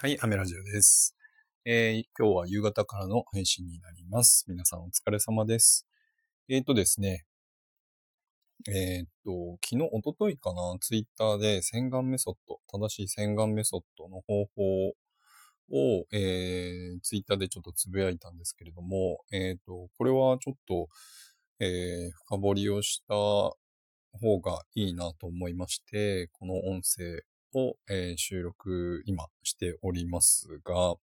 はい、アメラジオです。えー、今日は夕方からの配信になります。皆さんお疲れ様です。えっ、ー、とですね、えっ、ー、と、昨日、おとといかな、ツイッターで洗顔メソッド、正しい洗顔メソッドの方法を、えー、ツイッターでちょっとつぶやいたんですけれども、えっ、と、これはちょっと、え深掘りをした方がいいなと思いまして、この音声を、えー、収録今しておりますが、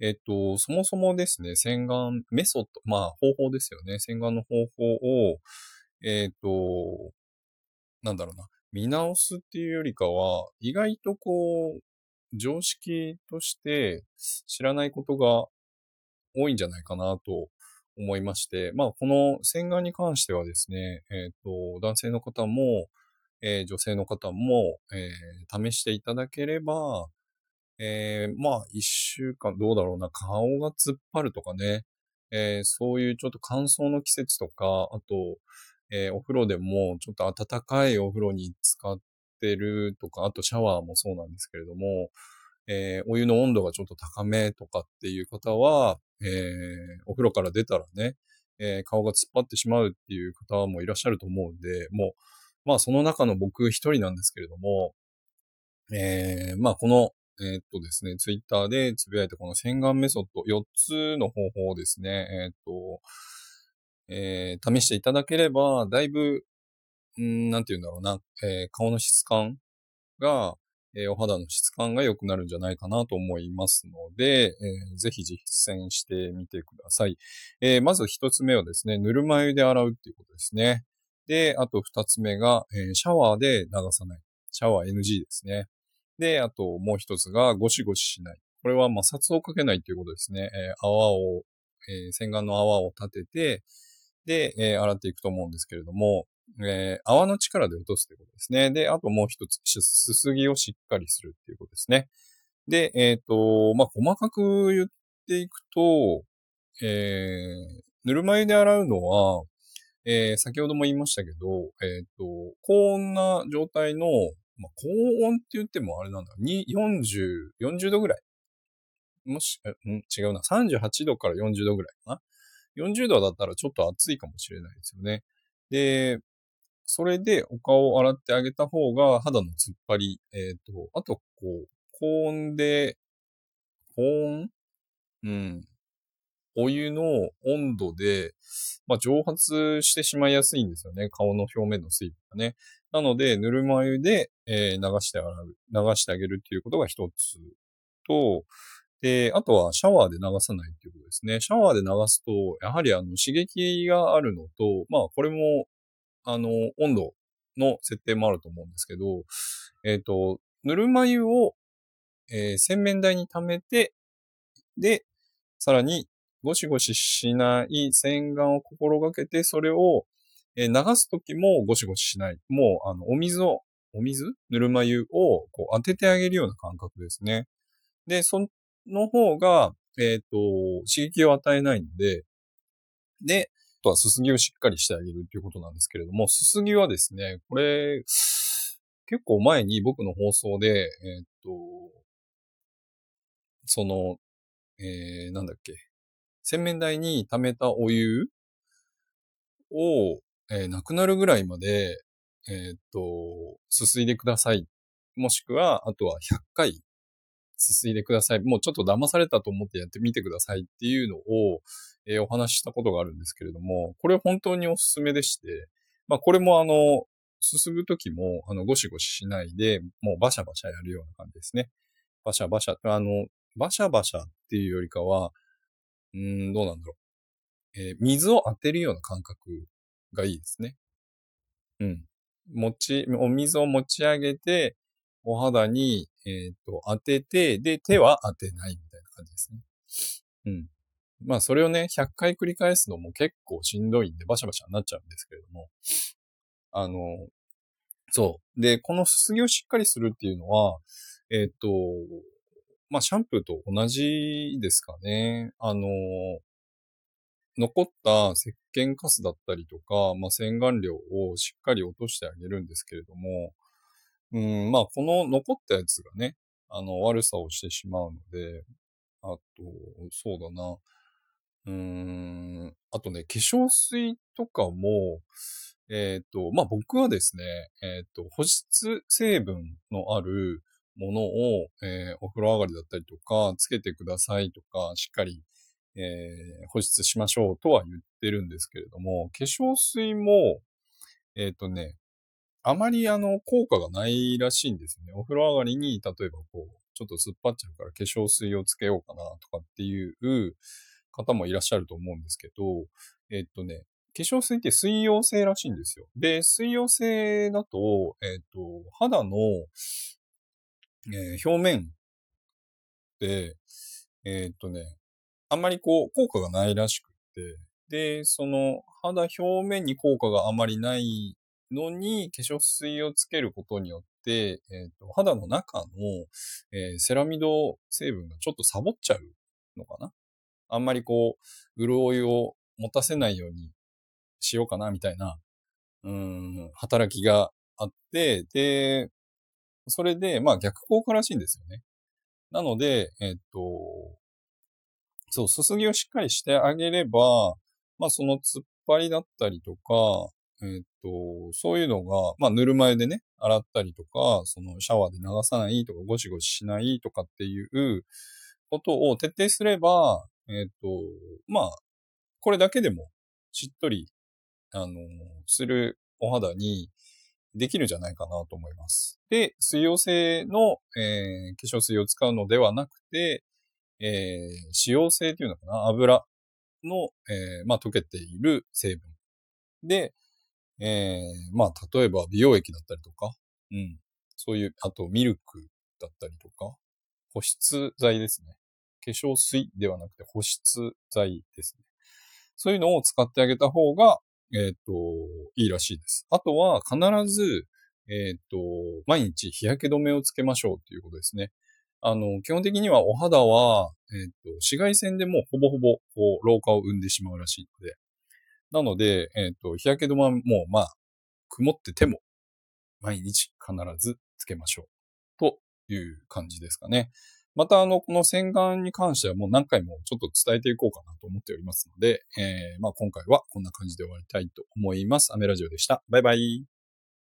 えっと、そもそもですね、洗顔メソッド、まあ方法ですよね。洗顔の方法を、えっと、なんだろうな、見直すっていうよりかは、意外とこう、常識として知らないことが多いんじゃないかなと思いまして、まあこの洗顔に関してはですね、えっ、と、男性の方も、えー、女性の方も、えー、試していただければ、えー、まあ、一週間、どうだろうな、顔が突っ張るとかね、えー、そういうちょっと乾燥の季節とか、あと、えー、お風呂でもちょっと暖かいお風呂に使ってるとか、あとシャワーもそうなんですけれども、えー、お湯の温度がちょっと高めとかっていう方は、えー、お風呂から出たらね、えー、顔が突っ張ってしまうっていう方もいらっしゃると思うんで、もう、まあその中の僕一人なんですけれども、えー、まあこの、えー、っとですね、ツイッターでつぶやいたこの洗顔メソッド4つの方法をですね、えー、っと、えー、試していただければ、だいぶ、んなんて言うんだろうな、えー、顔の質感が、えー、お肌の質感が良くなるんじゃないかなと思いますので、えー、ぜひ実践してみてください。えー、まず一つ目はですね、ぬるま湯で洗うっていうことですね。で、あと二つ目が、えー、シャワーで流さない。シャワー NG ですね。で、あともう一つがゴシゴシしない。これは摩擦をかけないということですね。えー、泡を、えー、洗顔の泡を立てて、で、え、洗っていくと思うんですけれども、え、泡の力で落とすということですね。で、あともう一つ、すすぎをしっかりするっていうことですね。で、えっ、と、まあ、細かく言っていくと、えー、ぬるま湯で洗うのは、えー、先ほども言いましたけど、えっ、ー、と、高温な状態の、まあ、高温って言ってもあれなんだ、に40、40度ぐらい。もし、ん？違うな、38度から40度ぐらいかな。40度だったらちょっと暑いかもしれないですよね。で、それでお顔を洗ってあげた方が肌の突っ張り、えっ、ー、と、あと、こう、高温で、高温？うん。お湯の温度で、まあ、蒸発してしまいやすいんですよね。顔の表面の水分がね。なので、ぬるま湯で、えー、流して洗う、流してあげるっていうことが一つと、で、あとはシャワーで流さないっていうことですね。シャワーで流すと、やはりあの刺激があるのと、まあこれも、あの、温度の設定もあると思うんですけど、えっ、ー、と、ぬるま湯を、えー、洗面台に溜めて、で、さらにゴシゴシしない洗顔を心がけて、それを流すときもゴシゴシしない。もう、あの、お水を、お水？ぬるま湯をこう当ててあげるような感覚ですね。で、その方が、えっ、ー、と、刺激を与えないので、で、あとはすすぎをしっかりしてあげるということなんですけれども、すすぎはですね、これ、結構前に僕の放送で、えっ、と、その、えー、なんだっけ、洗面台に溜めたお湯を、えー、なくなるぐらいまで、えー、っと、すすいでください。もしくは、あとは100回すすいでください。もうちょっと騙されたと思ってやってみてくださいっていうのを、えー、お話ししたことがあるんですけれども、これ本当におすすめでして、まあこれもあの、すすぐときも、あの、ゴシゴシしないで、もうバシャバシャやるような感じですね。バシャバシャ、あの、バシャバシャっていうよりかは、うん、どうなんだろう。えー、水を当てるような感覚がいいですね。うん。持ち、お水を持ち上げて、お肌に、えっ、ー、と、当てて、で、手は当てないみたいな感じですね。うん。まあ、それをね、100回繰り返すのも結構しんどいんで、バシャバシャになっちゃうんですけれども、あの、そう。で、このすすぎをしっかりするっていうのは、えっ、ー、と、まあ、シャンプーと同じですかね。あの、残った石鹸カスだったりとか、まあ、洗顔料をしっかり落としてあげるんですけれども、うん、まあ、この残ったやつがね、あの、悪さをしてしまうので、あと、そうだな。うーん、あとね、化粧水とかも、えっ、と、まあ、僕はですね、えっ、と、保湿成分のあるものを、えーお風呂上がりだったりとか、つけてくださいとか、しっかり、えー保湿しましょうとは言ってるんですけれども、化粧水も、えっ、とね、あまりあの、効果がないらしいんですよね。お風呂上がりに、例えばこう、ちょっと突っ張っちゃうから化粧水をつけようかなとかっていう方もいらっしゃると思うんですけど、えっとね、化粧水って水溶性らしいんですよ。で、水溶性だと、えっと、肌の、えー表面で、えっとね、あんまりこう、効果がないらしくて、で、その肌表面に効果があまりないのに、化粧水をつけることによって、えっと肌の中の、えーセラミド成分がちょっとサボっちゃうのかな？あんまりこう、潤いを持たせないようにしようかな、みたいな、うん、働きがあって、で、それで、まあ逆効果らしいんですよね。なので、えっと、そう、すすぎをしっかりしてあげれば、まあその突っ張りだったりとか、えっと、そういうのが、まあぬるま湯でね、洗ったりとか、そのシャワーで流さないとか、ゴシゴシしないとかっていうことを徹底すれば、えっと、まあ、これだけでもしっとり、あの、するお肌にできるんじゃないかなと思います。で、水溶性の、えー化粧水を使うのではなくて、えー脂溶性っていうのかな？油の、えーまあ、溶けている成分。で、えーまあ、例えば美容液だったりとか、うん。そういう、あとミルクだったりとか、保湿剤ですね。化粧水ではなくて保湿剤ですね。そういうのを使ってあげた方が、えっ、と、いいらしいです。あとは必ず、えっ、と、毎日日焼け止めをつけましょうっていうことですね。あの、基本的にはお肌は、えっ、と、紫外線でもほぼほぼ、こう、老化を生んでしまうらしいので。なので、えっ、と、日焼け止めも、まあ、曇ってても、毎日必ずつけましょう。という感じですかね。また、あの、この洗顔に関してはもう何回もちょっと伝えていこうかなと思っておりますので、えーまあ今回はこんな感じで終わりたいと思います。アメラジオでした。バイバイ。